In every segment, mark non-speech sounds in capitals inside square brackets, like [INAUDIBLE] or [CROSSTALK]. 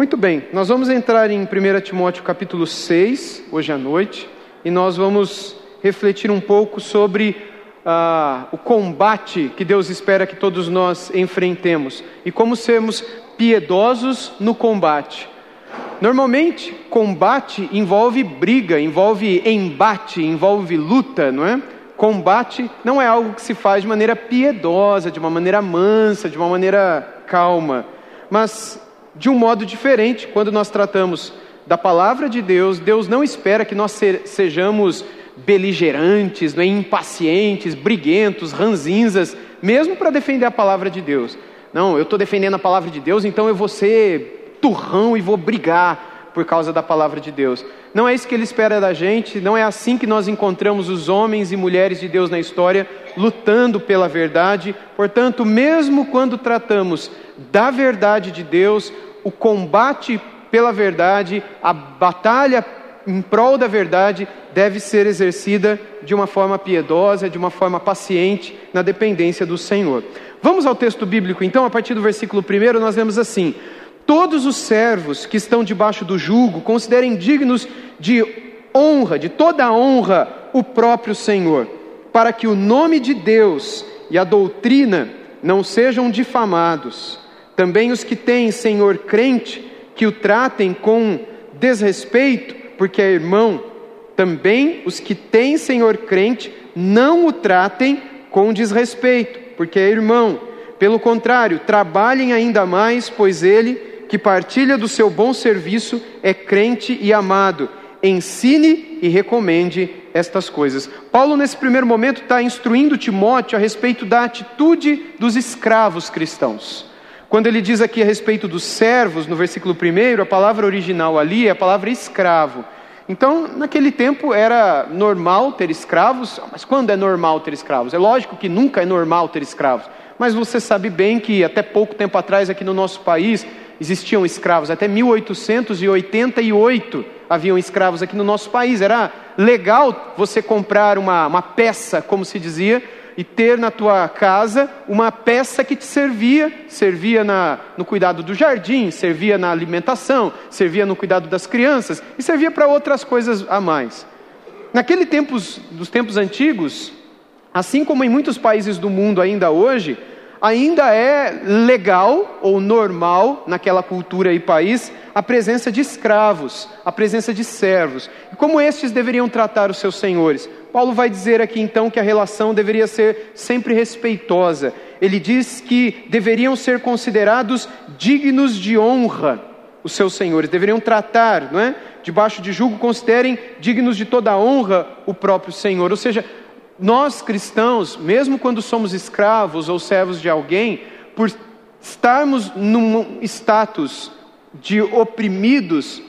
Muito bem, nós vamos entrar em 1 Timóteo capítulo 6, hoje à noite, e nós vamos refletir um pouco sobre ah, o combate que Deus espera que todos nós enfrentemos e como sermos piedosos no combate. Normalmente, combate envolve briga, envolve embate, envolve luta, não é? Combate não é algo que se faz de maneira piedosa, de uma maneira mansa, de uma maneira calma, mas de um modo diferente, quando nós tratamos da palavra de Deus, Deus não espera que nós sejamos beligerantes, é? impacientes, briguentos, ranzinzas, mesmo para defender a palavra de Deus. Não, eu estou defendendo a palavra de Deus, então eu vou ser turrão e vou brigar por causa da palavra de Deus. Não é isso que Ele espera da gente, não é assim que nós encontramos os homens e mulheres de Deus na história lutando pela verdade. Portanto, mesmo quando tratamos da verdade de Deus, o combate pela verdade, a batalha em prol da verdade deve ser exercida de uma forma piedosa, de uma forma paciente, na dependência do Senhor. Vamos ao texto bíblico então, a partir do versículo 1, nós lemos assim: Todos os servos que estão debaixo do jugo considerem dignos de honra, de toda honra, o próprio Senhor, para que o nome de Deus e a doutrina não sejam difamados. Também os que têm Senhor crente, que o tratem com desrespeito, porque é irmão. Também os que têm Senhor crente, não o tratem com desrespeito, porque é irmão. Pelo contrário, trabalhem ainda mais, pois ele, que partilha do seu bom serviço, é crente e amado. Ensine e recomende estas coisas. Paulo, nesse primeiro momento, está instruindo Timóteo a respeito da atitude dos escravos cristãos. Quando ele diz aqui a respeito dos servos, no versículo 1, a palavra original ali é a palavra escravo. Então, naquele tempo era normal ter escravos, mas quando é normal ter escravos? É lógico que nunca é normal ter escravos, mas você sabe bem que até pouco tempo atrás aqui no nosso país existiam escravos, até 1888 haviam escravos aqui no nosso país. Era legal você comprar uma, uma peça, como se dizia, e ter na tua casa uma peça que te servia, servia na, no cuidado do jardim, servia na alimentação, servia no cuidado das crianças e servia para outras coisas a mais. Naquele tempos, dos tempos antigos, assim como em muitos países do mundo ainda hoje, ainda é legal ou normal naquela cultura e país a presença de escravos, a presença de servos. E como estes deveriam tratar os seus senhores? Paulo vai dizer aqui então que a relação deveria ser sempre respeitosa. Ele diz que deveriam ser considerados dignos de honra os seus senhores, deveriam tratar, não é? Debaixo de julgo, considerem dignos de toda honra o próprio Senhor. Ou seja, nós cristãos, mesmo quando somos escravos ou servos de alguém, por estarmos num status de oprimidos,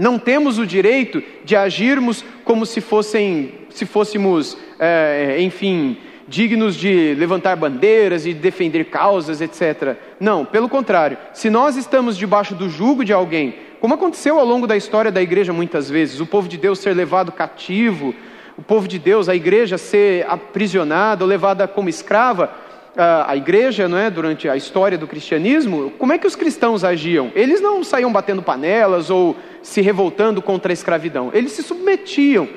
não temos o direito de agirmos como se fossem, se fôssemos, é, enfim, dignos de levantar bandeiras e defender causas, etc. Não, pelo contrário. Se nós estamos debaixo do jugo de alguém, como aconteceu ao longo da história da igreja muitas vezes, o povo de Deus ser levado cativo, o povo de Deus, a igreja ser aprisionada ou levada como escrava, a, igreja, não é, durante a história do cristianismo, como é que os cristãos agiam? Eles não saíam batendo panelas ou se revoltando contra a escravidão, eles se submetiam.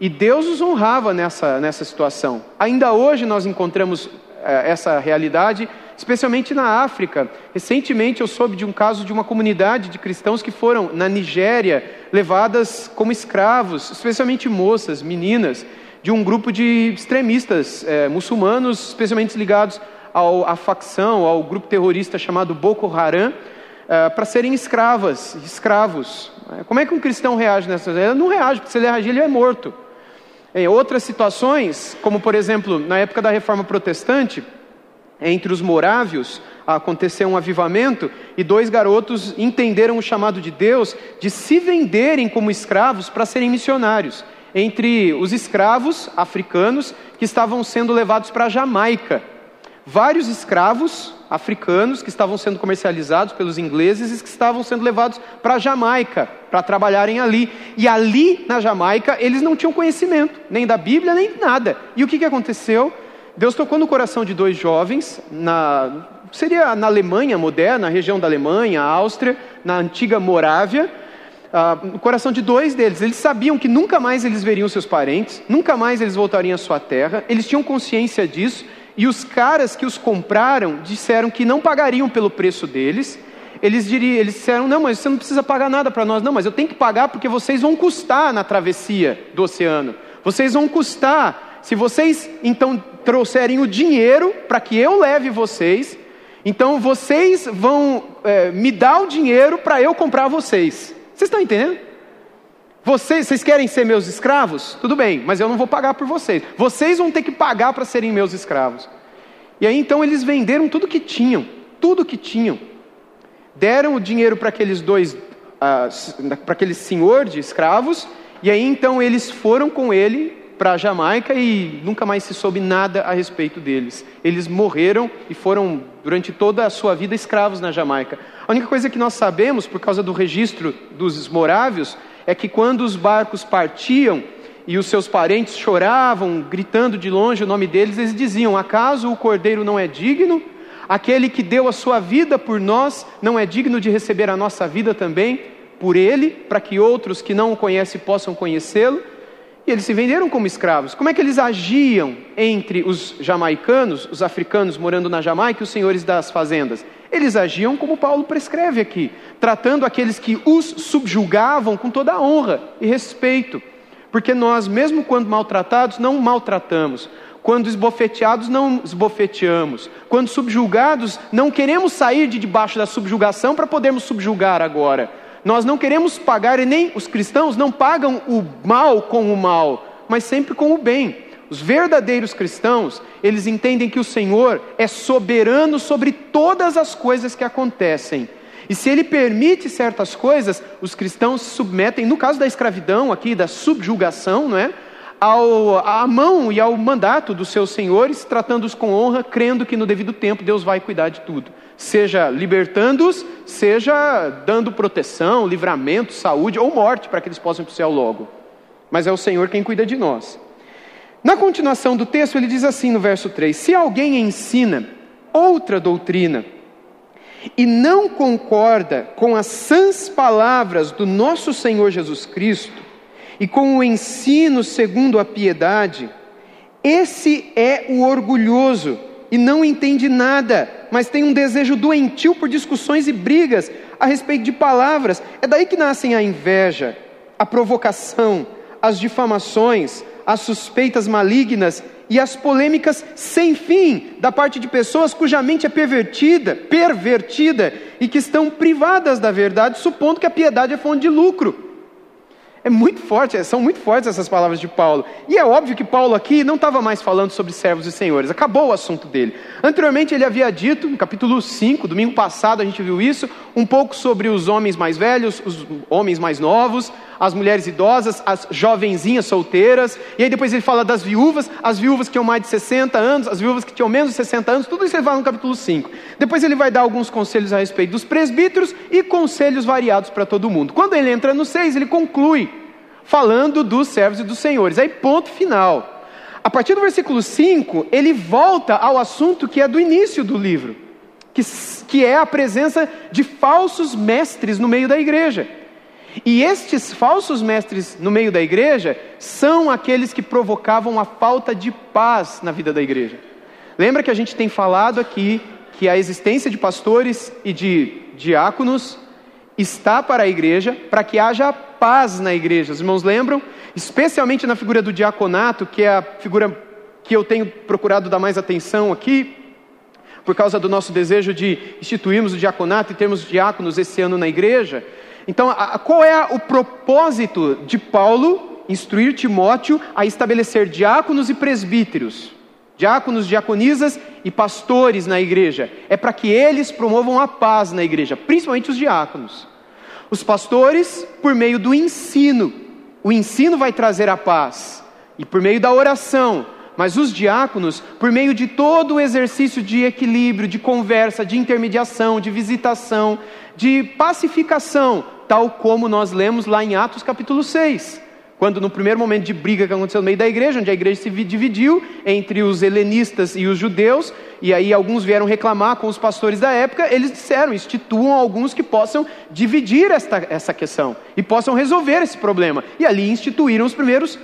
E Deus os honrava nessa, nessa situação. Ainda hoje nós encontramos é, essa realidade, especialmente na África. Recentemente eu soube de um caso de uma comunidade de cristãos que foram na Nigéria levadas como escravos, especialmente moças, meninas de um grupo de extremistas é, muçulmanos, especialmente ligados ao, à facção, ao grupo terrorista chamado Boko Haram, é, para serem escravas, escravos. É, como é que um cristão reage nessas? Ele não reage, porque se ele reagir, ele é morto. Em outras situações, como por exemplo, na época da reforma protestante, entre os morávios, aconteceu um avivamento e dois garotos entenderam o chamado de Deus de se venderem como escravos para serem missionários entre os escravos africanos que estavam sendo levados para a Jamaica. Vários escravos africanos que estavam sendo comercializados pelos ingleses e que estavam sendo levados para a Jamaica para trabalharem ali. E ali na Jamaica eles não tinham conhecimento, nem da Bíblia, nem nada. E o que, que aconteceu? Deus tocou no coração de dois jovens, na, seria na Alemanha moderna, na região da Alemanha, Áustria, na antiga Morávia, ah, no coração de dois deles. Eles sabiam que nunca mais eles veriam seus parentes, nunca mais eles voltariam à sua terra, eles tinham consciência disso, e os caras que os compraram disseram que não pagariam pelo preço deles. Eles, diriam, eles disseram: Não, mas você não precisa pagar nada para nós, não, mas eu tenho que pagar porque vocês vão custar na travessia do oceano, vocês vão custar se vocês então trouxerem o dinheiro para que eu leve vocês, então vocês vão é, me dar o dinheiro para eu comprar vocês. Vocês estão entendendo? Vocês, vocês querem ser meus escravos? Tudo bem, mas eu não vou pagar por vocês. Vocês vão ter que pagar para serem meus escravos. E aí então eles venderam tudo que tinham, tudo que tinham. Deram o dinheiro para aqueles dois, uh, para aquele senhor de escravos, e aí então eles foram com ele para a Jamaica e nunca mais se soube nada a respeito deles. Eles morreram e foram, durante toda a sua vida, escravos na Jamaica. A única coisa que nós sabemos, por causa do registro dos morávios, é que quando os barcos partiam e os seus parentes choravam, gritando de longe o nome deles, eles diziam: Acaso o cordeiro não é digno? Aquele que deu a sua vida por nós não é digno de receber a nossa vida também por ele, para que outros que não o conhecem possam conhecê-lo? E eles se venderam como escravos. Como é que eles agiam entre os jamaicanos, os africanos morando na Jamaica e os senhores das fazendas? Eles agiam como Paulo prescreve aqui, tratando aqueles que os subjugavam com toda a honra e respeito. Porque nós, mesmo quando maltratados, não maltratamos. Quando esbofeteados, não esbofeteamos. Quando subjugados, não queremos sair de debaixo da subjugação para podermos subjugar agora. Nós não queremos pagar, e nem os cristãos não pagam o mal com o mal, mas sempre com o bem. Os verdadeiros cristãos, eles entendem que o Senhor é soberano sobre todas as coisas que acontecem. E se ele permite certas coisas, os cristãos se submetem, no caso da escravidão aqui, da subjugação, não é? Ao, à mão e ao mandato dos seus senhores, tratando-os com honra, crendo que no devido tempo Deus vai cuidar de tudo seja libertando-os, seja dando proteção, livramento, saúde ou morte para que eles possam ir para o céu logo. Mas é o Senhor quem cuida de nós. Na continuação do texto, ele diz assim no verso 3: Se alguém ensina outra doutrina e não concorda com as sãs palavras do nosso Senhor Jesus Cristo e com o ensino segundo a piedade, esse é o orgulhoso e não entende nada, mas tem um desejo doentio por discussões e brigas a respeito de palavras. É daí que nascem a inveja, a provocação, as difamações, as suspeitas malignas e as polêmicas sem fim da parte de pessoas cuja mente é pervertida, pervertida e que estão privadas da verdade, supondo que a piedade é fonte de lucro. É muito forte, são muito fortes essas palavras de Paulo. E é óbvio que Paulo aqui não estava mais falando sobre servos e senhores, acabou o assunto dele. Anteriormente ele havia dito, no capítulo 5, domingo passado a gente viu isso, um pouco sobre os homens mais velhos, os homens mais novos, as mulheres idosas, as jovenzinhas solteiras, e aí depois ele fala das viúvas, as viúvas que tinham mais de 60 anos, as viúvas que tinham menos de 60 anos, tudo isso ele fala no capítulo 5. Depois ele vai dar alguns conselhos a respeito dos presbíteros e conselhos variados para todo mundo. Quando ele entra no 6, ele conclui falando dos servos e dos senhores. Aí, ponto final. A partir do versículo 5, ele volta ao assunto que é do início do livro, que, que é a presença de falsos mestres no meio da igreja. E estes falsos mestres no meio da igreja são aqueles que provocavam a falta de paz na vida da igreja. Lembra que a gente tem falado aqui que a existência de pastores e de diáconos está para a igreja, para que haja paz na igreja. Os irmãos lembram? Especialmente na figura do diaconato, que é a figura que eu tenho procurado dar mais atenção aqui, por causa do nosso desejo de instituirmos o diaconato e termos diáconos esse ano na igreja. Então, a, qual é o propósito de Paulo instruir Timóteo a estabelecer diáconos e presbíteros? Diáconos, diaconisas e pastores na igreja. É para que eles promovam a paz na igreja, principalmente os diáconos. Os pastores, por meio do ensino. O ensino vai trazer a paz. E por meio da oração. Mas os diáconos, por meio de todo o exercício de equilíbrio, de conversa, de intermediação, de visitação, de pacificação, tal como nós lemos lá em Atos capítulo 6. Quando no primeiro momento de briga que aconteceu no meio da igreja, onde a igreja se dividiu entre os helenistas e os judeus, e aí alguns vieram reclamar com os pastores da época, eles disseram: instituam alguns que possam dividir esta, essa questão e possam resolver esse problema. E ali instituíram os primeiros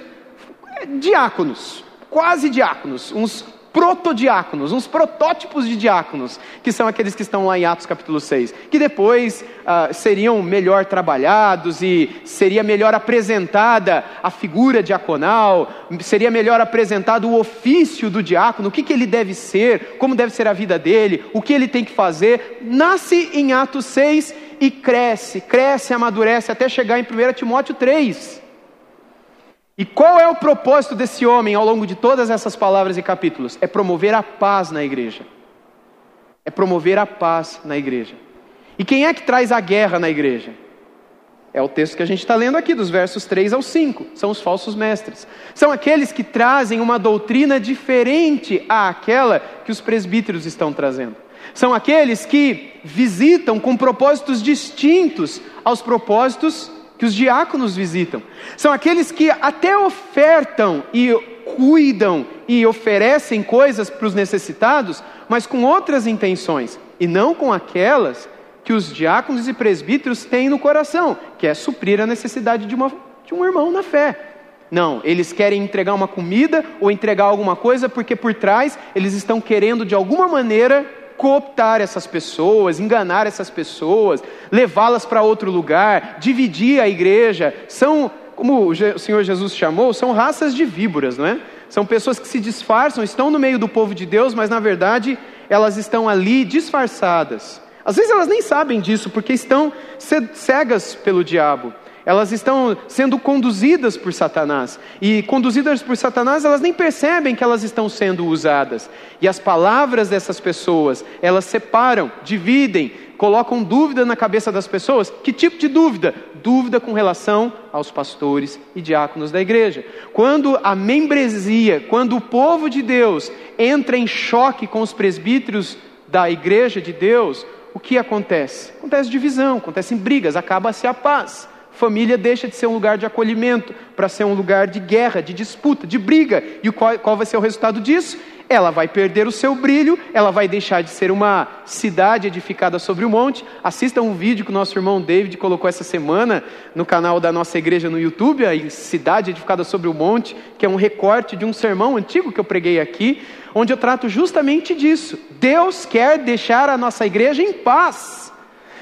eh, diáconos, quase diáconos, uns protodiáconos, uns protótipos de diáconos, que são aqueles que estão lá em Atos capítulo 6, que depois ah, seriam melhor trabalhados e seria melhor apresentada a figura diaconal, seria melhor apresentado o ofício do diácono, o que, que ele deve ser, como deve ser a vida dele, o que ele tem que fazer. Nasce em Atos 6 e cresce, cresce, amadurece até chegar em 1 Timóteo 3. E qual é o propósito desse homem ao longo de todas essas palavras e capítulos? É promover a paz na igreja. É promover a paz na igreja. E quem é que traz a guerra na igreja? É o texto que a gente está lendo aqui, dos versos 3 ao 5. São os falsos mestres. São aqueles que trazem uma doutrina diferente àquela que os presbíteros estão trazendo. São aqueles que visitam com propósitos distintos aos propósitos que os diáconos visitam. São aqueles que até ofertam e cuidam e oferecem coisas para os necessitados, mas com outras intenções, e não com aquelas que os diáconos e presbíteros têm no coração, que é suprir a necessidade de, uma, de um irmão na fé. Não, eles querem entregar uma comida ou entregar alguma coisa porque por trás eles estão querendo de alguma maneira cooptar essas pessoas, enganar essas pessoas, levá-las para outro lugar, dividir a igreja. São, como o Senhor Jesus chamou, são raças de víboras, não é? São pessoas que se disfarçam, estão no meio do povo de Deus, mas na verdade elas estão ali disfarçadas. Às vezes elas nem sabem disso, porque estão cegas pelo diabo elas estão sendo conduzidas por Satanás. E conduzidas por Satanás, elas nem percebem que elas estão sendo usadas. E as palavras dessas pessoas, elas separam, dividem, colocam dúvida na cabeça das pessoas. Que tipo de dúvida? Dúvida com relação aos pastores e diáconos da igreja. Quando a membresia, quando o povo de Deus entra em choque com os presbíteros da igreja de Deus, o que acontece? Acontece divisão, acontecem brigas, acaba-se a paz. Família deixa de ser um lugar de acolhimento para ser um lugar de guerra, de disputa, de briga. E qual, qual vai ser o resultado disso? Ela vai perder o seu brilho, ela vai deixar de ser uma cidade edificada sobre o monte. Assista um vídeo que o nosso irmão David colocou essa semana no canal da nossa igreja no YouTube, a Cidade Edificada sobre o Monte, que é um recorte de um sermão antigo que eu preguei aqui, onde eu trato justamente disso. Deus quer deixar a nossa igreja em paz.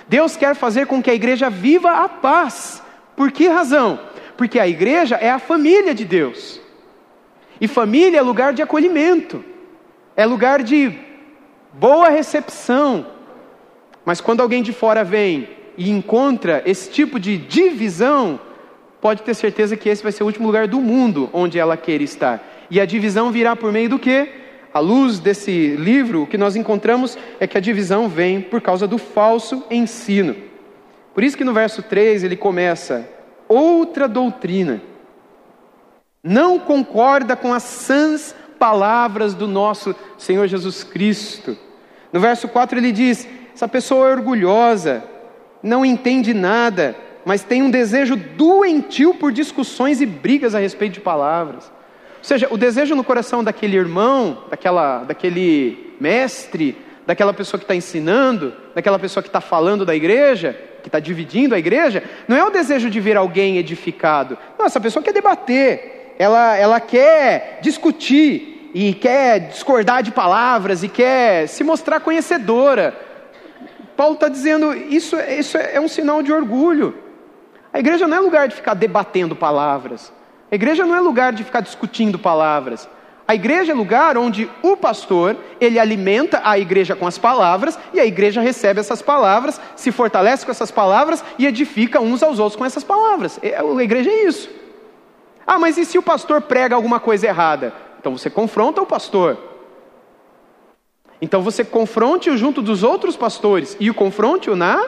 Deus quer fazer com que a igreja viva a paz. Por que razão? Porque a igreja é a família de Deus. E família é lugar de acolhimento, é lugar de boa recepção. Mas quando alguém de fora vem e encontra esse tipo de divisão, pode ter certeza que esse vai ser o último lugar do mundo onde ela queira estar. E a divisão virá por meio do quê? À luz desse livro, o que nós encontramos é que a divisão vem por causa do falso ensino. Por isso que no verso 3 ele começa: outra doutrina. Não concorda com as sãs palavras do nosso Senhor Jesus Cristo. No verso 4 ele diz: essa pessoa é orgulhosa, não entende nada, mas tem um desejo doentio por discussões e brigas a respeito de palavras. Ou seja, o desejo no coração daquele irmão, daquela, daquele mestre, daquela pessoa que está ensinando, daquela pessoa que está falando da igreja, que está dividindo a igreja, não é o desejo de ver alguém edificado. Não, essa pessoa quer debater, ela, ela quer discutir, e quer discordar de palavras, e quer se mostrar conhecedora. Paulo está dizendo, isso, isso é um sinal de orgulho. A igreja não é lugar de ficar debatendo palavras. A igreja não é lugar de ficar discutindo palavras. A igreja é lugar onde o pastor, ele alimenta a igreja com as palavras, e a igreja recebe essas palavras, se fortalece com essas palavras e edifica uns aos outros com essas palavras. É, a igreja é isso. Ah, mas e se o pastor prega alguma coisa errada? Então você confronta o pastor. Então você confronte-o junto dos outros pastores e o confronte-o na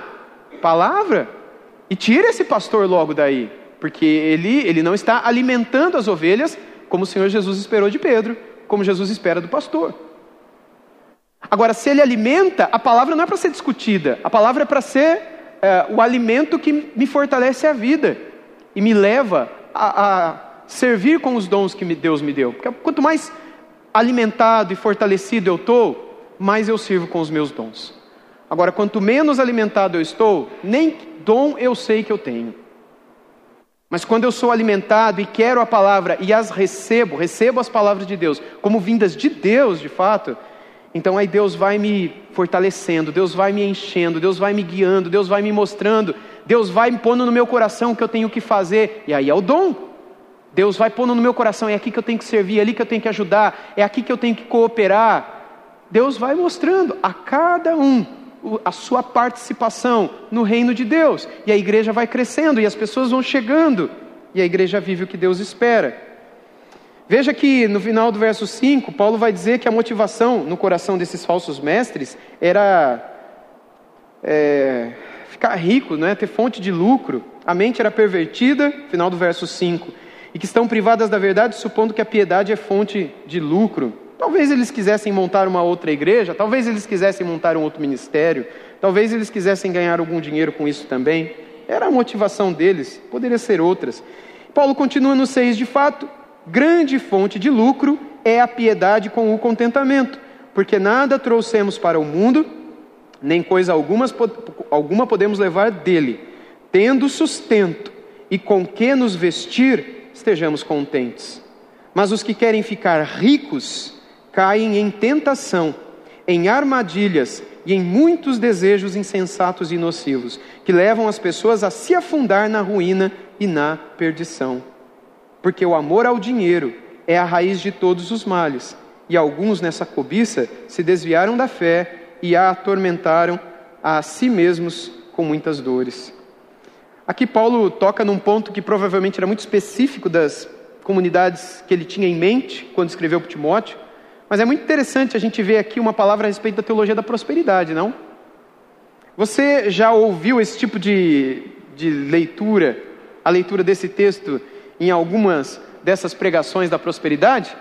palavra. E tire esse pastor logo daí, porque ele, ele não está alimentando as ovelhas como o Senhor Jesus esperou de Pedro, como Jesus espera do pastor. Agora, se ele alimenta, a palavra não é para ser discutida, a palavra é para ser é, o alimento que me fortalece a vida e me leva a, a servir com os dons que Deus me deu. Porque quanto mais alimentado e fortalecido eu estou, mais eu sirvo com os meus dons. Agora, quanto menos alimentado eu estou, nem dom eu sei que eu tenho. Mas quando eu sou alimentado e quero a palavra e as recebo, recebo as palavras de Deus como vindas de Deus, de fato, então aí Deus vai me fortalecendo, Deus vai me enchendo, Deus vai me guiando, Deus vai me mostrando, Deus vai me pondo no meu coração o que eu tenho que fazer, e aí é o dom. Deus vai pondo no meu coração, é aqui que eu tenho que servir, é ali que eu tenho que ajudar, é aqui que eu tenho que cooperar. Deus vai mostrando a cada um a sua participação no reino de Deus, e a igreja vai crescendo, e as pessoas vão chegando, e a igreja vive o que Deus espera. Veja que no final do verso 5, Paulo vai dizer que a motivação no coração desses falsos mestres era é, ficar rico, né, ter fonte de lucro. A mente era pervertida, final do verso 5, e que estão privadas da verdade, supondo que a piedade é fonte de lucro. Talvez eles quisessem montar uma outra igreja, talvez eles quisessem montar um outro ministério, talvez eles quisessem ganhar algum dinheiro com isso também. Era a motivação deles, poderia ser outras. Paulo continua no 6, de fato, grande fonte de lucro é a piedade com o contentamento, porque nada trouxemos para o mundo, nem coisa algumas, alguma podemos levar dele, tendo sustento e com que nos vestir, estejamos contentes. Mas os que querem ficar ricos caem em tentação, em armadilhas e em muitos desejos insensatos e nocivos, que levam as pessoas a se afundar na ruína e na perdição. Porque o amor ao dinheiro é a raiz de todos os males, e alguns nessa cobiça se desviaram da fé e a atormentaram a si mesmos com muitas dores. Aqui Paulo toca num ponto que provavelmente era muito específico das comunidades que ele tinha em mente quando escreveu para Timóteo, mas é muito interessante a gente ver aqui uma palavra a respeito da teologia da prosperidade, não? Você já ouviu esse tipo de, de leitura, a leitura desse texto, em algumas dessas pregações da prosperidade?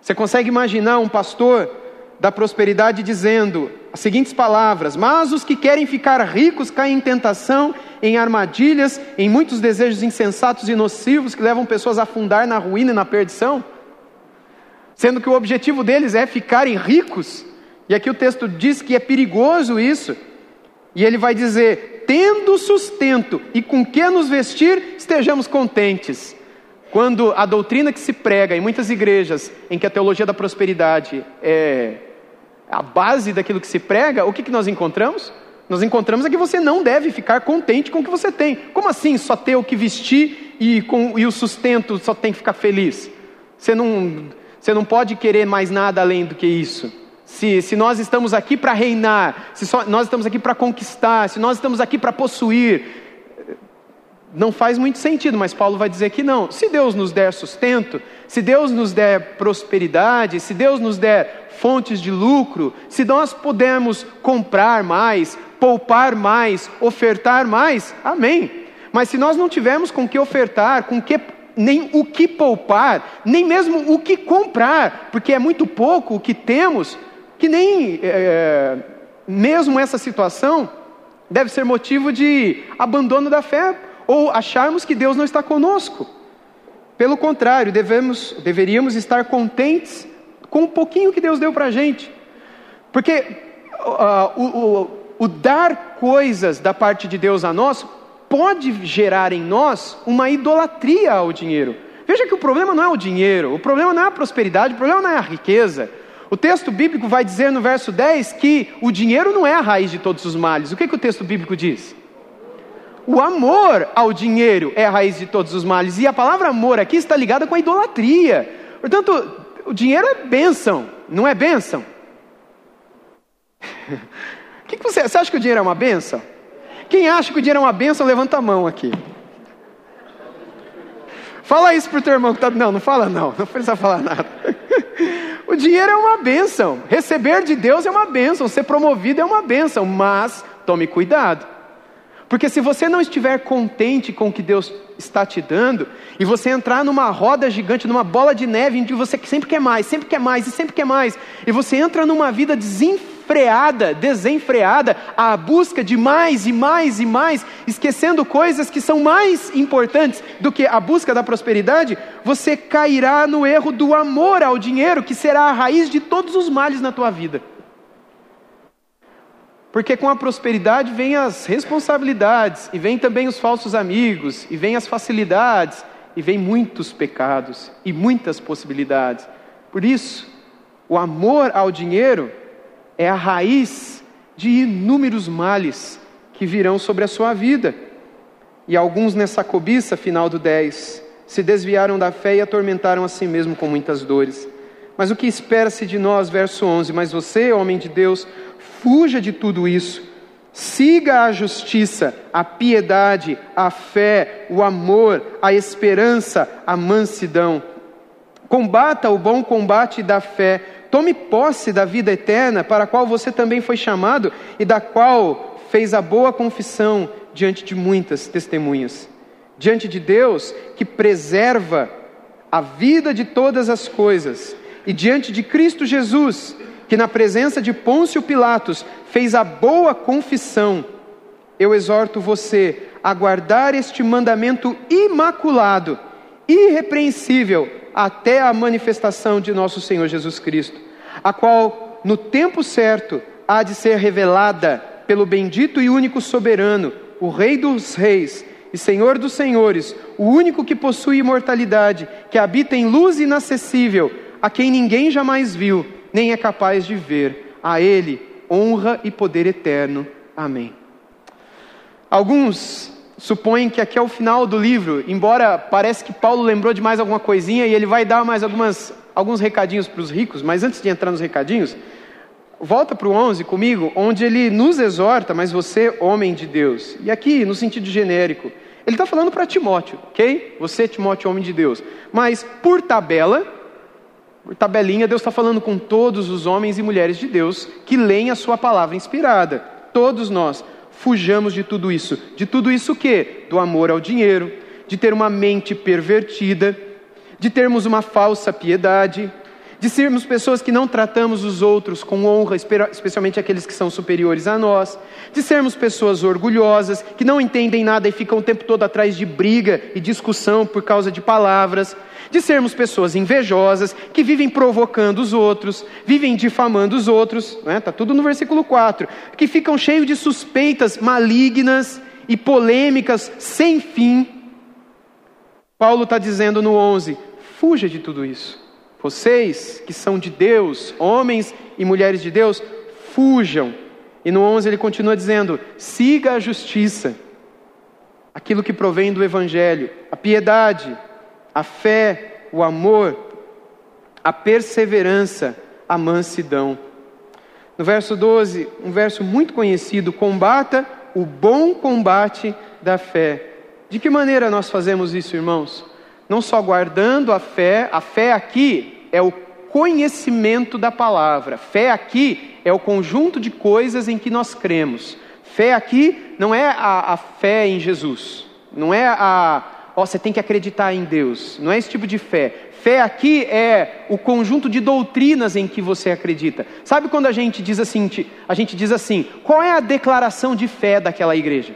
Você consegue imaginar um pastor da prosperidade dizendo as seguintes palavras: Mas os que querem ficar ricos caem em tentação, em armadilhas, em muitos desejos insensatos e nocivos que levam pessoas a afundar na ruína e na perdição? Sendo que o objetivo deles é ficarem ricos, e aqui o texto diz que é perigoso isso, e ele vai dizer: tendo sustento e com que nos vestir, estejamos contentes. Quando a doutrina que se prega em muitas igrejas, em que a teologia da prosperidade é a base daquilo que se prega, o que, que nós encontramos? Nós encontramos é que você não deve ficar contente com o que você tem. Como assim só ter o que vestir e, com, e o sustento só tem que ficar feliz? Você não, você não pode querer mais nada além do que isso. Se, se nós estamos aqui para reinar, se só, nós estamos aqui para conquistar, se nós estamos aqui para possuir, não faz muito sentido, mas Paulo vai dizer que não. Se Deus nos der sustento, se Deus nos der prosperidade, se Deus nos der fontes de lucro, se nós pudermos comprar mais, poupar mais, ofertar mais, amém. Mas se nós não tivermos com que ofertar, com que nem o que poupar, nem mesmo o que comprar, porque é muito pouco o que temos, que nem é, mesmo essa situação deve ser motivo de abandono da fé ou acharmos que Deus não está conosco. Pelo contrário, devemos, deveríamos estar contentes com o pouquinho que Deus deu para a gente. Porque uh, o, o, o dar coisas da parte de Deus a nós pode gerar em nós uma idolatria ao dinheiro. Veja que o problema não é o dinheiro, o problema não é a prosperidade, o problema não é a riqueza. O texto bíblico vai dizer no verso 10 que o dinheiro não é a raiz de todos os males. O que, que o texto bíblico diz? O amor ao dinheiro é a raiz de todos os males. E a palavra amor aqui está ligada com a idolatria. Portanto, o dinheiro é bênção, não é bênção? [LAUGHS] que, que você, você acha que o dinheiro é uma bênção? Quem acha que o dinheiro é uma bênção, levanta a mão aqui. Fala isso pro teu irmão que está. Não, não fala não, não precisa falar nada. [LAUGHS] o dinheiro é uma bênção. Receber de Deus é uma bênção. Ser promovido é uma bênção. Mas tome cuidado. Porque se você não estiver contente com o que Deus está te dando, e você entrar numa roda gigante, numa bola de neve, em que você sempre quer mais, sempre quer mais e sempre quer mais, e você entra numa vida desenfreada, freada, desenfreada, à busca de mais e mais e mais, esquecendo coisas que são mais importantes do que a busca da prosperidade, você cairá no erro do amor ao dinheiro, que será a raiz de todos os males na tua vida. Porque com a prosperidade vem as responsabilidades, e vem também os falsos amigos, e vem as facilidades, e vem muitos pecados e muitas possibilidades. Por isso, o amor ao dinheiro é a raiz de inúmeros males que virão sobre a sua vida. E alguns nessa cobiça, final do 10, se desviaram da fé e atormentaram a si mesmo com muitas dores. Mas o que espera-se de nós, verso 11: Mas você, homem de Deus, fuja de tudo isso. Siga a justiça, a piedade, a fé, o amor, a esperança, a mansidão. Combata o bom combate da fé. Tome posse da vida eterna, para a qual você também foi chamado e da qual fez a boa confissão diante de muitas testemunhas. Diante de Deus que preserva a vida de todas as coisas, e diante de Cristo Jesus, que na presença de Pôncio Pilatos fez a boa confissão, eu exorto você a guardar este mandamento imaculado, irrepreensível, até a manifestação de nosso Senhor Jesus Cristo, a qual, no tempo certo, há de ser revelada pelo bendito e único soberano, o Rei dos Reis e Senhor dos Senhores, o único que possui imortalidade, que habita em luz inacessível, a quem ninguém jamais viu, nem é capaz de ver. A Ele honra e poder eterno. Amém. Alguns supõem que aqui é o final do livro, embora parece que Paulo lembrou de mais alguma coisinha e ele vai dar mais algumas, alguns recadinhos para os ricos, mas antes de entrar nos recadinhos, volta para o 11 comigo, onde ele nos exorta, mas você, homem de Deus. E aqui, no sentido genérico, ele está falando para Timóteo, ok? Você, Timóteo, homem de Deus. Mas, por tabela, por tabelinha, Deus está falando com todos os homens e mulheres de Deus que leem a sua palavra inspirada. Todos nós fujamos de tudo isso. De tudo isso o quê? Do amor ao dinheiro, de ter uma mente pervertida, de termos uma falsa piedade, de sermos pessoas que não tratamos os outros com honra, especialmente aqueles que são superiores a nós, de sermos pessoas orgulhosas, que não entendem nada e ficam o tempo todo atrás de briga e discussão por causa de palavras, de sermos pessoas invejosas, que vivem provocando os outros, vivem difamando os outros, está né? Tá tudo no versículo 4, que ficam cheios de suspeitas malignas e polêmicas sem fim. Paulo está dizendo no 11: fuja de tudo isso. Vocês que são de Deus, homens e mulheres de Deus, fujam. E no 11 ele continua dizendo: siga a justiça, aquilo que provém do Evangelho, a piedade, a fé, o amor, a perseverança, a mansidão. No verso 12, um verso muito conhecido: combata o bom combate da fé. De que maneira nós fazemos isso, irmãos? Não só guardando a fé, a fé aqui é o conhecimento da palavra. Fé aqui é o conjunto de coisas em que nós cremos. Fé aqui não é a, a fé em Jesus, não é a, ó, você tem que acreditar em Deus, não é esse tipo de fé. Fé aqui é o conjunto de doutrinas em que você acredita. Sabe quando a gente diz assim, a gente diz assim, qual é a declaração de fé daquela igreja?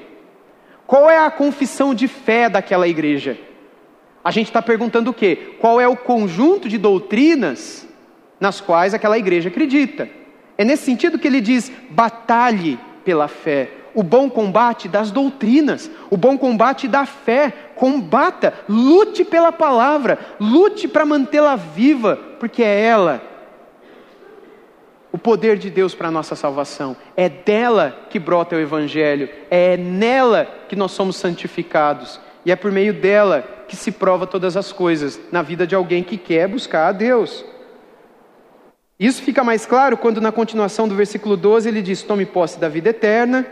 Qual é a confissão de fé daquela igreja? A gente está perguntando o quê? Qual é o conjunto de doutrinas nas quais aquela igreja acredita? É nesse sentido que ele diz: batalhe pela fé, o bom combate das doutrinas, o bom combate da fé. Combata, lute pela palavra, lute para mantê-la viva, porque é ela o poder de Deus para a nossa salvação. É dela que brota o Evangelho, é nela que nós somos santificados, e é por meio dela que se prova todas as coisas na vida de alguém que quer buscar a Deus. Isso fica mais claro quando, na continuação do versículo 12, ele diz: Tome posse da vida eterna,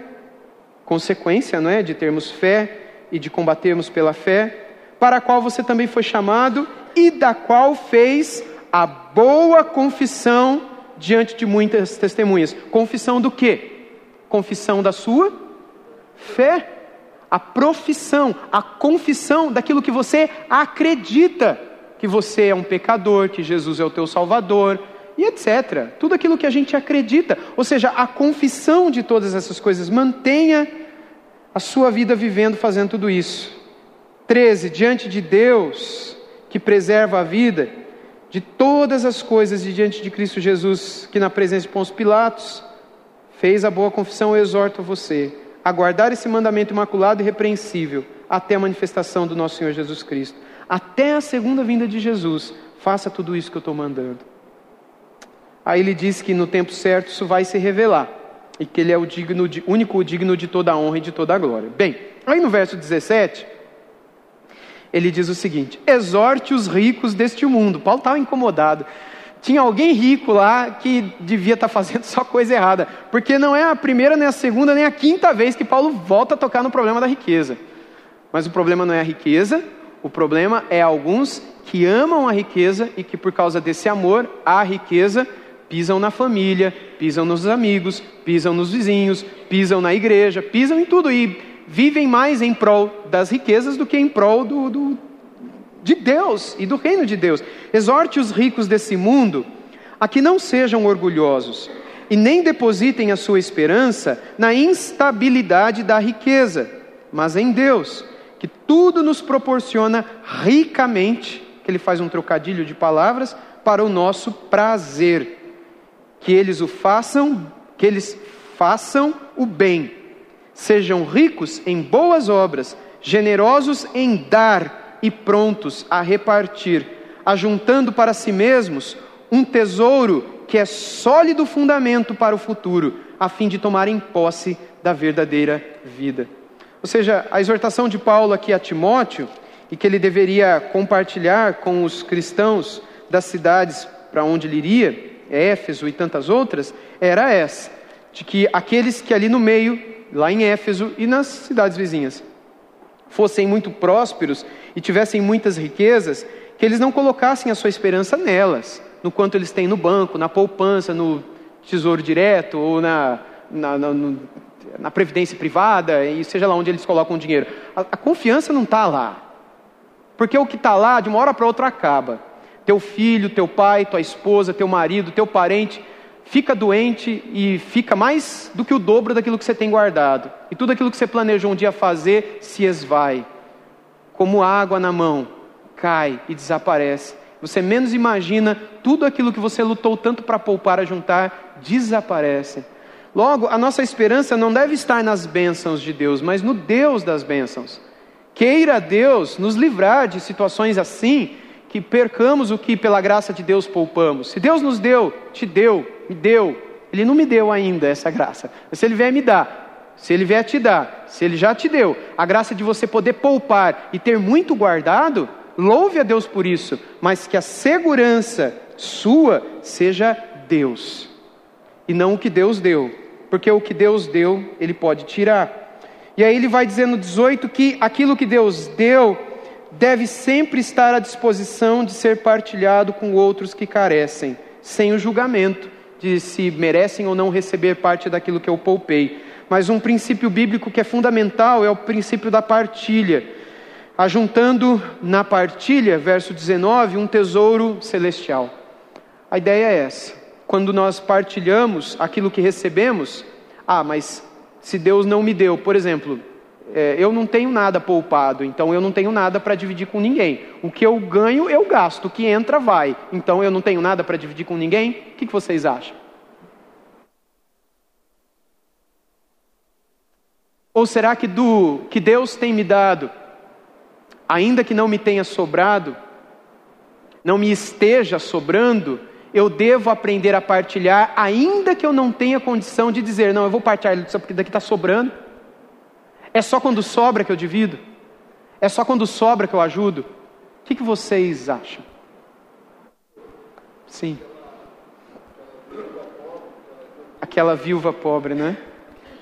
consequência não é, de termos fé e de combatermos pela fé, para a qual você também foi chamado e da qual fez a boa confissão diante de muitas testemunhas. Confissão do quê? Confissão da sua fé a profissão, a confissão daquilo que você acredita, que você é um pecador, que Jesus é o teu salvador, e etc. Tudo aquilo que a gente acredita. Ou seja, a confissão de todas essas coisas. Mantenha a sua vida vivendo, fazendo tudo isso. 13. Diante de Deus, que preserva a vida, de todas as coisas e diante de Cristo Jesus, que na presença de Pôncio Pilatos fez a boa confissão, eu exorto você a guardar esse mandamento imaculado e repreensível até a manifestação do nosso Senhor Jesus Cristo. Até a segunda vinda de Jesus, faça tudo isso que eu estou mandando. Aí ele diz que no tempo certo isso vai se revelar e que ele é o digno de, único digno de toda a honra e de toda a glória. Bem, aí no verso 17, ele diz o seguinte: exorte os ricos deste mundo. Paulo estava incomodado. Tinha alguém rico lá que devia estar tá fazendo só coisa errada, porque não é a primeira, nem a segunda, nem a quinta vez que Paulo volta a tocar no problema da riqueza. Mas o problema não é a riqueza, o problema é alguns que amam a riqueza e que, por causa desse amor à riqueza, pisam na família, pisam nos amigos, pisam nos vizinhos, pisam na igreja, pisam em tudo e vivem mais em prol das riquezas do que em prol do, do, de Deus e do reino de Deus. Exorte os ricos desse mundo a que não sejam orgulhosos e nem depositem a sua esperança na instabilidade da riqueza, mas em Deus, que tudo nos proporciona ricamente, que ele faz um trocadilho de palavras, para o nosso prazer que eles o façam, que eles façam o bem, sejam ricos em boas obras, generosos em dar e prontos a repartir, ajuntando para si mesmos um tesouro que é sólido fundamento para o futuro, a fim de tomarem posse da verdadeira vida. Ou seja, a exortação de Paulo aqui a Timóteo, e que ele deveria compartilhar com os cristãos das cidades para onde ele iria, Éfeso e tantas outras, era essa: de que aqueles que ali no meio, lá em Éfeso e nas cidades vizinhas, fossem muito prósperos e tivessem muitas riquezas, que eles não colocassem a sua esperança nelas, no quanto eles têm no banco, na poupança, no tesouro direto ou na, na, na, na previdência privada, e seja lá onde eles colocam o dinheiro. A, a confiança não está lá. Porque o que está lá, de uma hora para outra, acaba teu filho, teu pai, tua esposa, teu marido, teu parente, fica doente e fica mais do que o dobro daquilo que você tem guardado. E tudo aquilo que você planejou um dia fazer se esvai. Como água na mão, cai e desaparece. Você menos imagina, tudo aquilo que você lutou tanto para poupar, a juntar, desaparece. Logo, a nossa esperança não deve estar nas bênçãos de Deus, mas no Deus das bênçãos. Queira Deus nos livrar de situações assim, que percamos o que pela graça de Deus poupamos. Se Deus nos deu, te deu, me deu, Ele não me deu ainda essa graça. Mas se Ele vier me dar, se Ele vier te dar, se Ele já te deu, a graça de você poder poupar e ter muito guardado, louve a Deus por isso, mas que a segurança sua seja Deus e não o que Deus deu, porque o que Deus deu, Ele pode tirar. E aí ele vai dizendo no 18 que aquilo que Deus deu deve sempre estar à disposição de ser partilhado com outros que carecem, sem o julgamento de se merecem ou não receber parte daquilo que eu poupei. Mas um princípio bíblico que é fundamental é o princípio da partilha. Ajuntando na partilha, verso 19, um tesouro celestial. A ideia é essa. Quando nós partilhamos aquilo que recebemos, ah, mas se Deus não me deu, por exemplo, é, eu não tenho nada poupado, então eu não tenho nada para dividir com ninguém. O que eu ganho, eu gasto. O que entra, vai. Então eu não tenho nada para dividir com ninguém. O que, que vocês acham? Ou será que do que Deus tem me dado, ainda que não me tenha sobrado, não me esteja sobrando, eu devo aprender a partilhar, ainda que eu não tenha condição de dizer, não, eu vou partilhar isso porque daqui está sobrando. É só quando sobra que eu divido? É só quando sobra que eu ajudo? O que, que vocês acham? Sim. Aquela viúva pobre, né?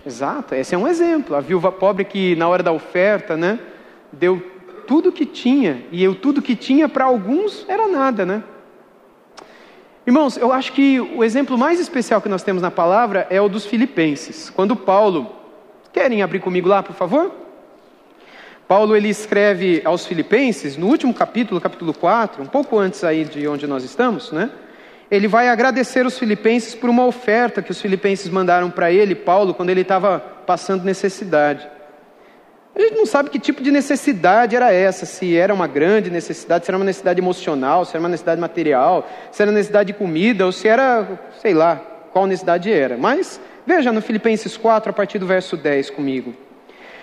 Exato, esse é um exemplo. A viúva pobre que na hora da oferta, né, deu tudo que tinha, e eu tudo que tinha para alguns era nada, né? Irmãos, eu acho que o exemplo mais especial que nós temos na palavra é o dos filipenses. Quando Paulo Querem abrir comigo lá, por favor? Paulo ele escreve aos Filipenses, no último capítulo, capítulo 4, um pouco antes aí de onde nós estamos, né? Ele vai agradecer os filipenses por uma oferta que os filipenses mandaram para ele, Paulo, quando ele estava passando necessidade. A gente não sabe que tipo de necessidade era essa, se era uma grande necessidade, se era uma necessidade emocional, se era uma necessidade material, se era necessidade de comida, ou se era, sei lá, qual necessidade era. Mas veja no Filipenses 4, a partir do verso 10 comigo.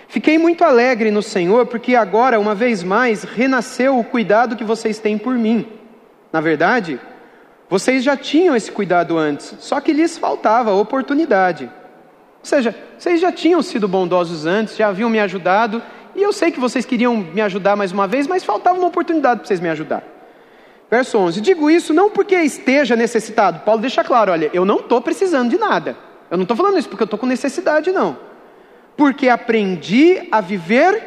Fiquei muito alegre no Senhor, porque agora, uma vez mais, renasceu o cuidado que vocês têm por mim. Na verdade, vocês já tinham esse cuidado antes, só que lhes faltava oportunidade. Ou seja, vocês já tinham sido bondosos antes, já haviam me ajudado, e eu sei que vocês queriam me ajudar mais uma vez, mas faltava uma oportunidade para vocês me ajudar. Verso 11: Digo isso não porque esteja necessitado. Paulo deixa claro: olha, eu não estou precisando de nada. Eu não estou falando isso porque eu estou com necessidade, não. Porque aprendi a viver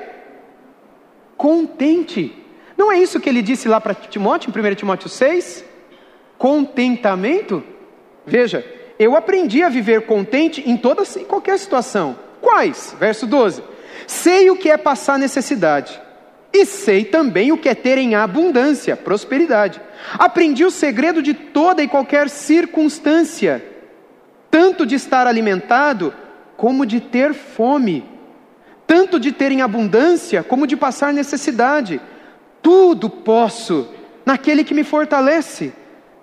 contente. Não é isso que ele disse lá para Timóteo, em 1 Timóteo 6? Contentamento? Veja, eu aprendi a viver contente em toda e qualquer situação. Quais? Verso 12. Sei o que é passar necessidade, e sei também o que é ter em abundância, prosperidade. Aprendi o segredo de toda e qualquer circunstância, tanto de estar alimentado, como de ter fome, tanto de ter em abundância, como de passar necessidade. Tudo posso naquele que me fortalece.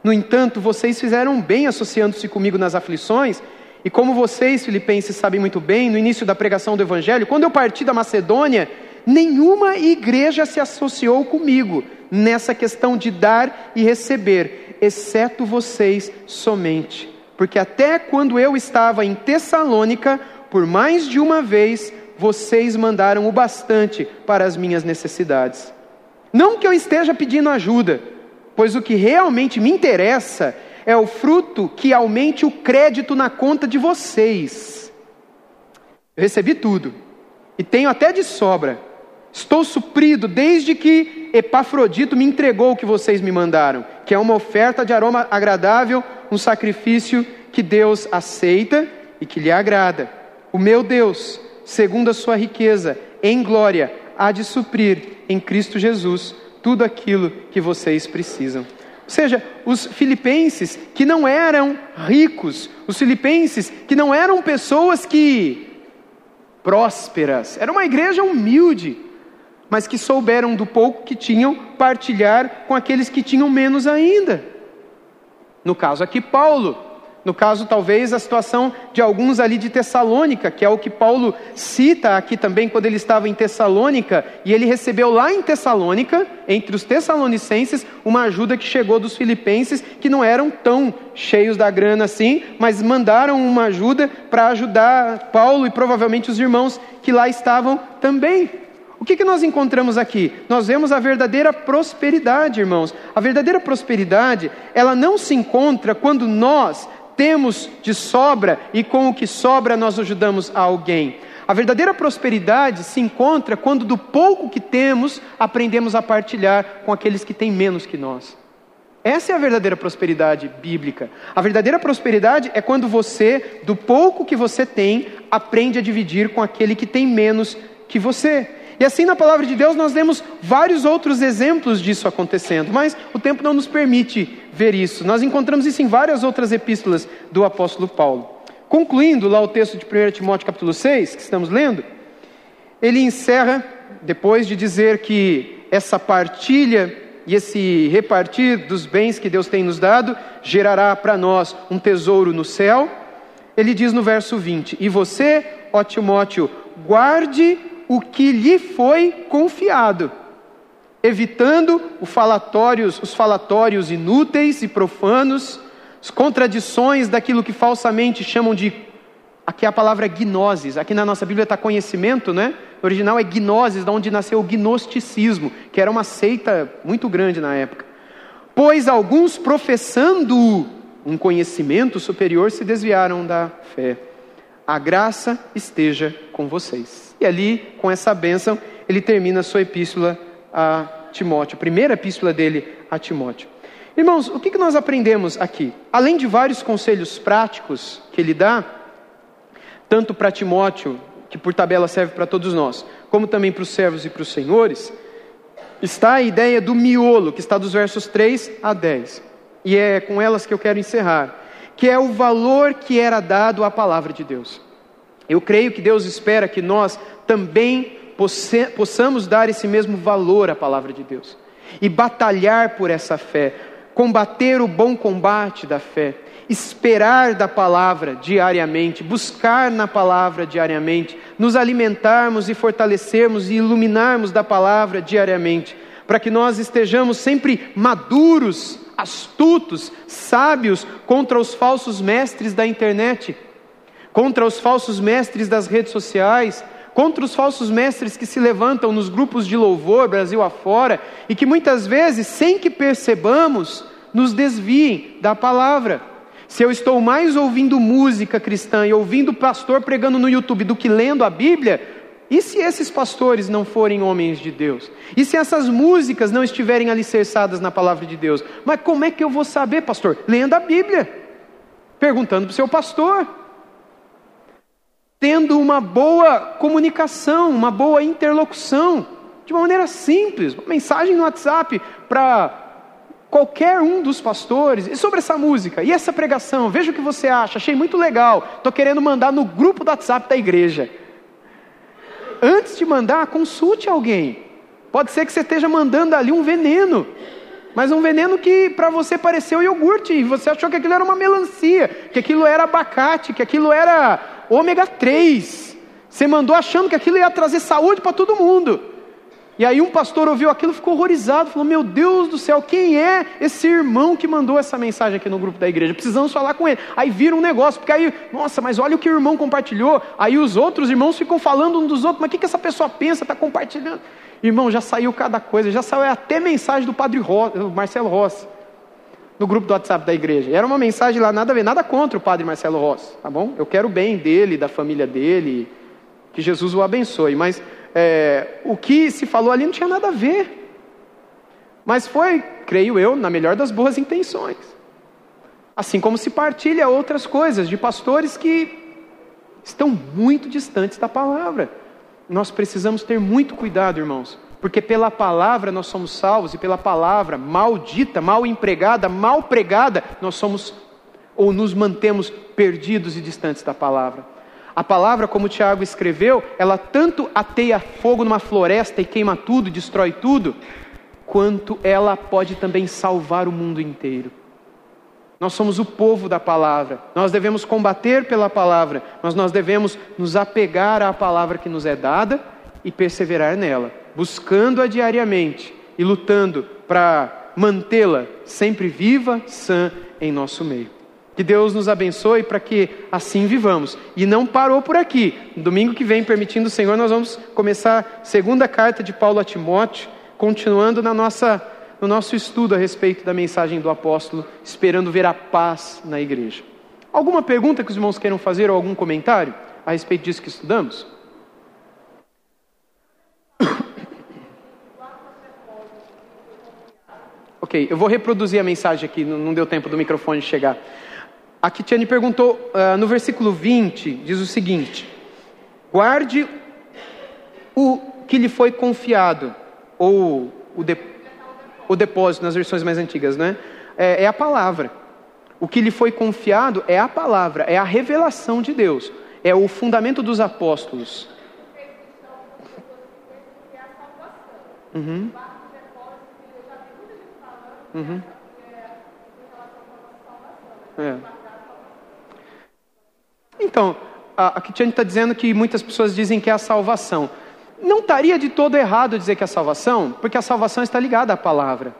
No entanto, vocês fizeram bem associando-se comigo nas aflições, e como vocês, filipenses, sabem muito bem, no início da pregação do Evangelho, quando eu parti da Macedônia, nenhuma igreja se associou comigo nessa questão de dar e receber, exceto vocês somente. Porque até quando eu estava em Tessalônica, por mais de uma vez, vocês mandaram o bastante para as minhas necessidades. Não que eu esteja pedindo ajuda, pois o que realmente me interessa é o fruto que aumente o crédito na conta de vocês. Eu recebi tudo e tenho até de sobra. Estou suprido desde que Epafrodito me entregou o que vocês me mandaram, que é uma oferta de aroma agradável, um sacrifício que Deus aceita e que lhe agrada. O meu Deus, segundo a sua riqueza em glória, há de suprir em Cristo Jesus tudo aquilo que vocês precisam. Ou seja, os filipenses que não eram ricos, os filipenses que não eram pessoas que prósperas, era uma igreja humilde, mas que souberam do pouco que tinham partilhar com aqueles que tinham menos ainda. No caso aqui, Paulo, no caso, talvez, a situação de alguns ali de Tessalônica, que é o que Paulo cita aqui também quando ele estava em Tessalônica, e ele recebeu lá em Tessalônica, entre os tessalonicenses, uma ajuda que chegou dos filipenses, que não eram tão cheios da grana assim, mas mandaram uma ajuda para ajudar Paulo e provavelmente os irmãos que lá estavam também. O que, que nós encontramos aqui? Nós vemos a verdadeira prosperidade, irmãos. A verdadeira prosperidade, ela não se encontra quando nós temos de sobra e com o que sobra nós ajudamos a alguém. A verdadeira prosperidade se encontra quando do pouco que temos aprendemos a partilhar com aqueles que têm menos que nós. Essa é a verdadeira prosperidade bíblica. A verdadeira prosperidade é quando você, do pouco que você tem, aprende a dividir com aquele que tem menos que você. E assim na palavra de Deus nós vemos vários outros exemplos disso acontecendo, mas o tempo não nos permite ver isso. Nós encontramos isso em várias outras epístolas do apóstolo Paulo. Concluindo lá o texto de 1 Timóteo capítulo 6, que estamos lendo, ele encerra, depois de dizer que essa partilha e esse repartir dos bens que Deus tem nos dado gerará para nós um tesouro no céu. Ele diz no verso 20: E você, ó Timóteo, guarde o que lhe foi confiado, evitando falatórios, os falatórios inúteis e profanos, as contradições daquilo que falsamente chamam de. Aqui é a palavra gnoses, aqui na nossa Bíblia está conhecimento, né? O original é gnoses, da onde nasceu o gnosticismo, que era uma seita muito grande na época. Pois alguns professando um conhecimento superior se desviaram da fé. A graça esteja com vocês. E ali, com essa bênção, ele termina a sua epístola a Timóteo, a primeira epístola dele a Timóteo. Irmãos, o que nós aprendemos aqui? Além de vários conselhos práticos que ele dá, tanto para Timóteo, que por tabela serve para todos nós, como também para os servos e para os senhores, está a ideia do miolo, que está dos versos 3 a 10. e é com elas que eu quero encerrar, que é o valor que era dado à palavra de Deus. Eu creio que Deus espera que nós também possamos dar esse mesmo valor à palavra de Deus e batalhar por essa fé, combater o bom combate da fé, esperar da palavra diariamente, buscar na palavra diariamente, nos alimentarmos e fortalecermos e iluminarmos da palavra diariamente, para que nós estejamos sempre maduros, astutos, sábios contra os falsos mestres da internet, contra os falsos mestres das redes sociais, contra os falsos mestres que se levantam nos grupos de louvor Brasil afora e que muitas vezes, sem que percebamos, nos desviem da palavra. Se eu estou mais ouvindo música cristã e ouvindo pastor pregando no YouTube do que lendo a Bíblia, e se esses pastores não forem homens de Deus? E se essas músicas não estiverem alicerçadas na palavra de Deus? Mas como é que eu vou saber, pastor? Lendo a Bíblia, perguntando para o seu pastor tendo uma boa comunicação, uma boa interlocução, de uma maneira simples, uma mensagem no WhatsApp para qualquer um dos pastores, e sobre essa música, e essa pregação, veja o que você acha, achei muito legal, estou querendo mandar no grupo do WhatsApp da igreja. Antes de mandar, consulte alguém. Pode ser que você esteja mandando ali um veneno, mas um veneno que para você pareceu iogurte, e você achou que aquilo era uma melancia, que aquilo era abacate, que aquilo era ômega 3. Você mandou achando que aquilo ia trazer saúde para todo mundo. E aí um pastor ouviu aquilo, ficou horrorizado, falou: "Meu Deus do céu, quem é esse irmão que mandou essa mensagem aqui no grupo da igreja? Precisamos falar com ele". Aí vira um negócio, porque aí, nossa, mas olha o que o irmão compartilhou. Aí os outros irmãos ficam falando um dos outros, mas o que, que essa pessoa pensa, está compartilhando? Irmão, já saiu cada coisa, já saiu até mensagem do padre Rossi, Marcelo Rossi no grupo do WhatsApp da igreja. Era uma mensagem lá, nada a ver, nada contra o padre Marcelo Rossi, tá bom? Eu quero o bem dele, da família dele, que Jesus o abençoe. Mas é, o que se falou ali não tinha nada a ver. Mas foi, creio eu, na melhor das boas intenções. Assim como se partilha outras coisas de pastores que estão muito distantes da palavra. Nós precisamos ter muito cuidado, irmãos, porque pela palavra nós somos salvos, e pela palavra maldita, mal empregada, mal pregada, nós somos ou nos mantemos perdidos e distantes da palavra. A palavra, como Tiago escreveu, ela tanto ateia fogo numa floresta e queima tudo, destrói tudo, quanto ela pode também salvar o mundo inteiro. Nós somos o povo da palavra, nós devemos combater pela palavra, mas nós devemos nos apegar à palavra que nos é dada e perseverar nela buscando-a diariamente e lutando para mantê-la sempre viva, sã em nosso meio. Que Deus nos abençoe para que assim vivamos. E não parou por aqui. Domingo que vem, permitindo o Senhor, nós vamos começar a segunda carta de Paulo a Timóteo, continuando na nossa, no nosso estudo a respeito da mensagem do apóstolo, esperando ver a paz na igreja. Alguma pergunta que os irmãos queiram fazer ou algum comentário a respeito disso que estudamos? Ok, eu vou reproduzir a mensagem aqui, não deu tempo do microfone chegar. A Kitiane perguntou, uh, no versículo 20, diz o seguinte: Guarde o que lhe foi confiado, ou o, de, o depósito, nas versões mais antigas, né? É, é a palavra. O que lhe foi confiado é a palavra, é a revelação de Deus, é o fundamento dos apóstolos. Uhum. Uhum. É. Então, a, a Kitiane está dizendo que muitas pessoas dizem que é a salvação. Não estaria de todo errado dizer que é a salvação, porque a salvação está ligada à palavra.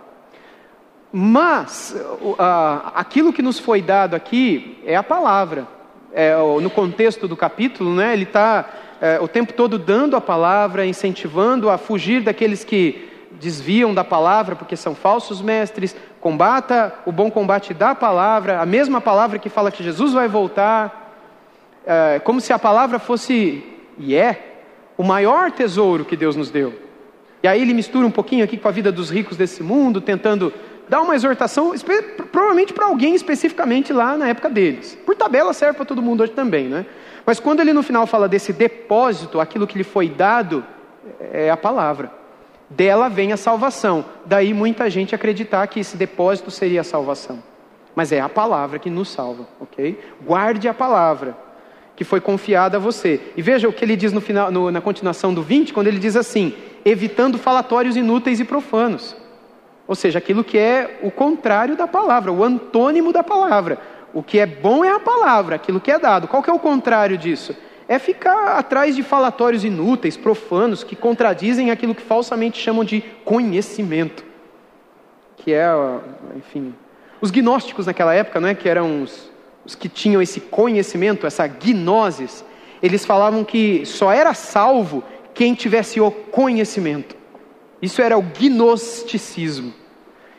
Mas, a, aquilo que nos foi dado aqui é a palavra. É, no contexto do capítulo, né, ele está é, o tempo todo dando a palavra, incentivando a fugir daqueles que desviam da palavra porque são falsos mestres, combata o bom combate da palavra, a mesma palavra que fala que Jesus vai voltar, é, como se a palavra fosse, e é, o maior tesouro que Deus nos deu. E aí ele mistura um pouquinho aqui com a vida dos ricos desse mundo, tentando dar uma exortação, provavelmente para alguém especificamente lá na época deles. Por tabela serve para todo mundo hoje também, né? Mas quando ele no final fala desse depósito, aquilo que lhe foi dado, é a palavra dela vem a salvação. Daí muita gente acreditar que esse depósito seria a salvação. mas é a palavra que nos salva, ok? Guarde a palavra que foi confiada a você. E veja o que ele diz no final, no, na continuação do 20, quando ele diz assim: evitando falatórios inúteis e profanos. Ou seja, aquilo que é o contrário da palavra, o antônimo da palavra. O que é bom é a palavra, aquilo que é dado. Qual que é o contrário disso? É ficar atrás de falatórios inúteis, profanos, que contradizem aquilo que falsamente chamam de conhecimento. Que é, enfim, os gnósticos naquela época, não é, que eram os, os que tinham esse conhecimento, essa gnosis, eles falavam que só era salvo quem tivesse o conhecimento. Isso era o gnosticismo.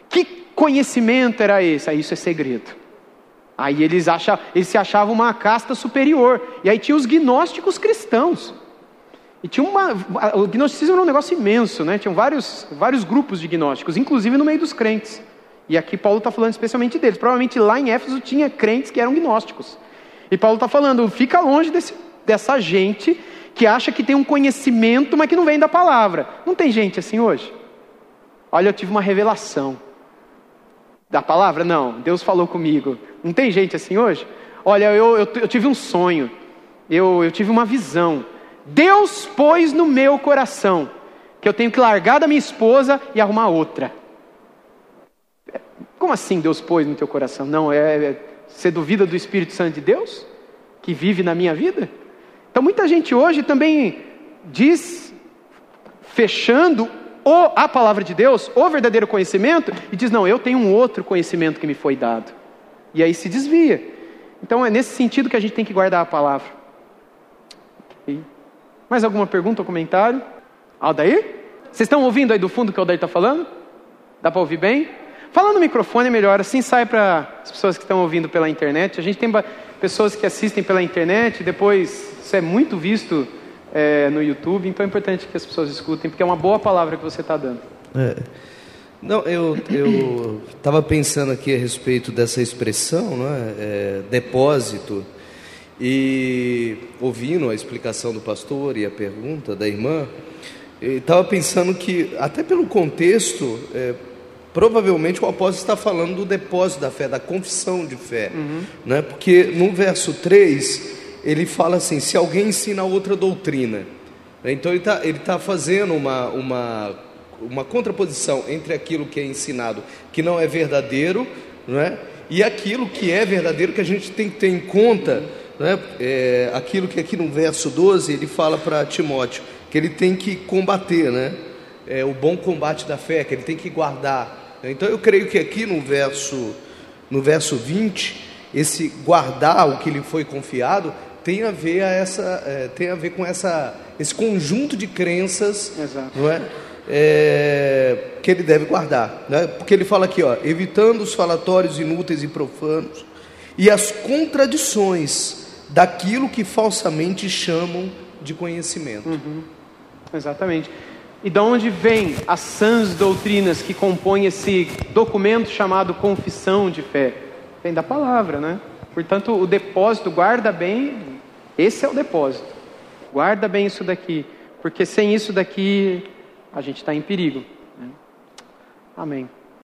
Que conhecimento era esse? Ah, isso é segredo. Aí eles, eles se achavam uma casta superior. E aí tinha os gnósticos cristãos. E tinha uma. O gnosticismo era um negócio imenso, né? Tinham vários, vários grupos de gnósticos, inclusive no meio dos crentes. E aqui Paulo está falando especialmente deles. Provavelmente lá em Éfeso tinha crentes que eram gnósticos. E Paulo está falando: fica longe desse, dessa gente que acha que tem um conhecimento, mas que não vem da palavra. Não tem gente assim hoje? Olha, eu tive uma revelação. Da palavra? Não, Deus falou comigo. Não tem gente assim hoje? Olha, eu, eu, eu tive um sonho, eu, eu tive uma visão. Deus pôs no meu coração que eu tenho que largar da minha esposa e arrumar outra. Como assim Deus pôs no teu coração? Não, é, é você duvida do Espírito Santo de Deus que vive na minha vida? Então muita gente hoje também diz, fechando o, a palavra de Deus, o verdadeiro conhecimento, e diz: não, eu tenho um outro conhecimento que me foi dado. E aí se desvia. Então é nesse sentido que a gente tem que guardar a palavra. Okay. Mais alguma pergunta ou comentário? Aldair? Vocês estão ouvindo aí do fundo o que o Aldair está falando? Dá para ouvir bem? Fala no microfone melhor, assim sai para as pessoas que estão ouvindo pela internet. A gente tem pessoas que assistem pela internet, depois isso é muito visto é, no YouTube, então é importante que as pessoas escutem, porque é uma boa palavra que você está dando. É. Não, eu estava pensando aqui a respeito dessa expressão, não é? é depósito, e ouvindo a explicação do pastor e a pergunta da irmã, estava pensando que, até pelo contexto, é, Provavelmente o apóstolo está falando do depósito da fé, da confissão de fé. Uhum. Né? Porque no verso 3, ele fala assim: se alguém ensina outra doutrina. Então ele está ele tá fazendo uma, uma, uma contraposição entre aquilo que é ensinado, que não é verdadeiro, não é? e aquilo que é verdadeiro, que a gente tem que ter em conta. Né? É, aquilo que aqui no verso 12 ele fala para Timóteo, que ele tem que combater, né? É, o bom combate da fé, que ele tem que guardar. Então eu creio que aqui no verso, no verso 20, esse guardar o que lhe foi confiado tem a ver, a essa, é, tem a ver com essa, esse conjunto de crenças não é? é? que ele deve guardar. Né? Porque ele fala aqui, ó, evitando os falatórios inúteis e profanos e as contradições daquilo que falsamente chamam de conhecimento. Uhum. Exatamente. E de onde vêm as sãs doutrinas que compõem esse documento chamado confissão de fé? Vem da palavra, né? Portanto, o depósito, guarda bem, esse é o depósito. Guarda bem isso daqui, porque sem isso daqui a gente está em perigo. Né? Amém.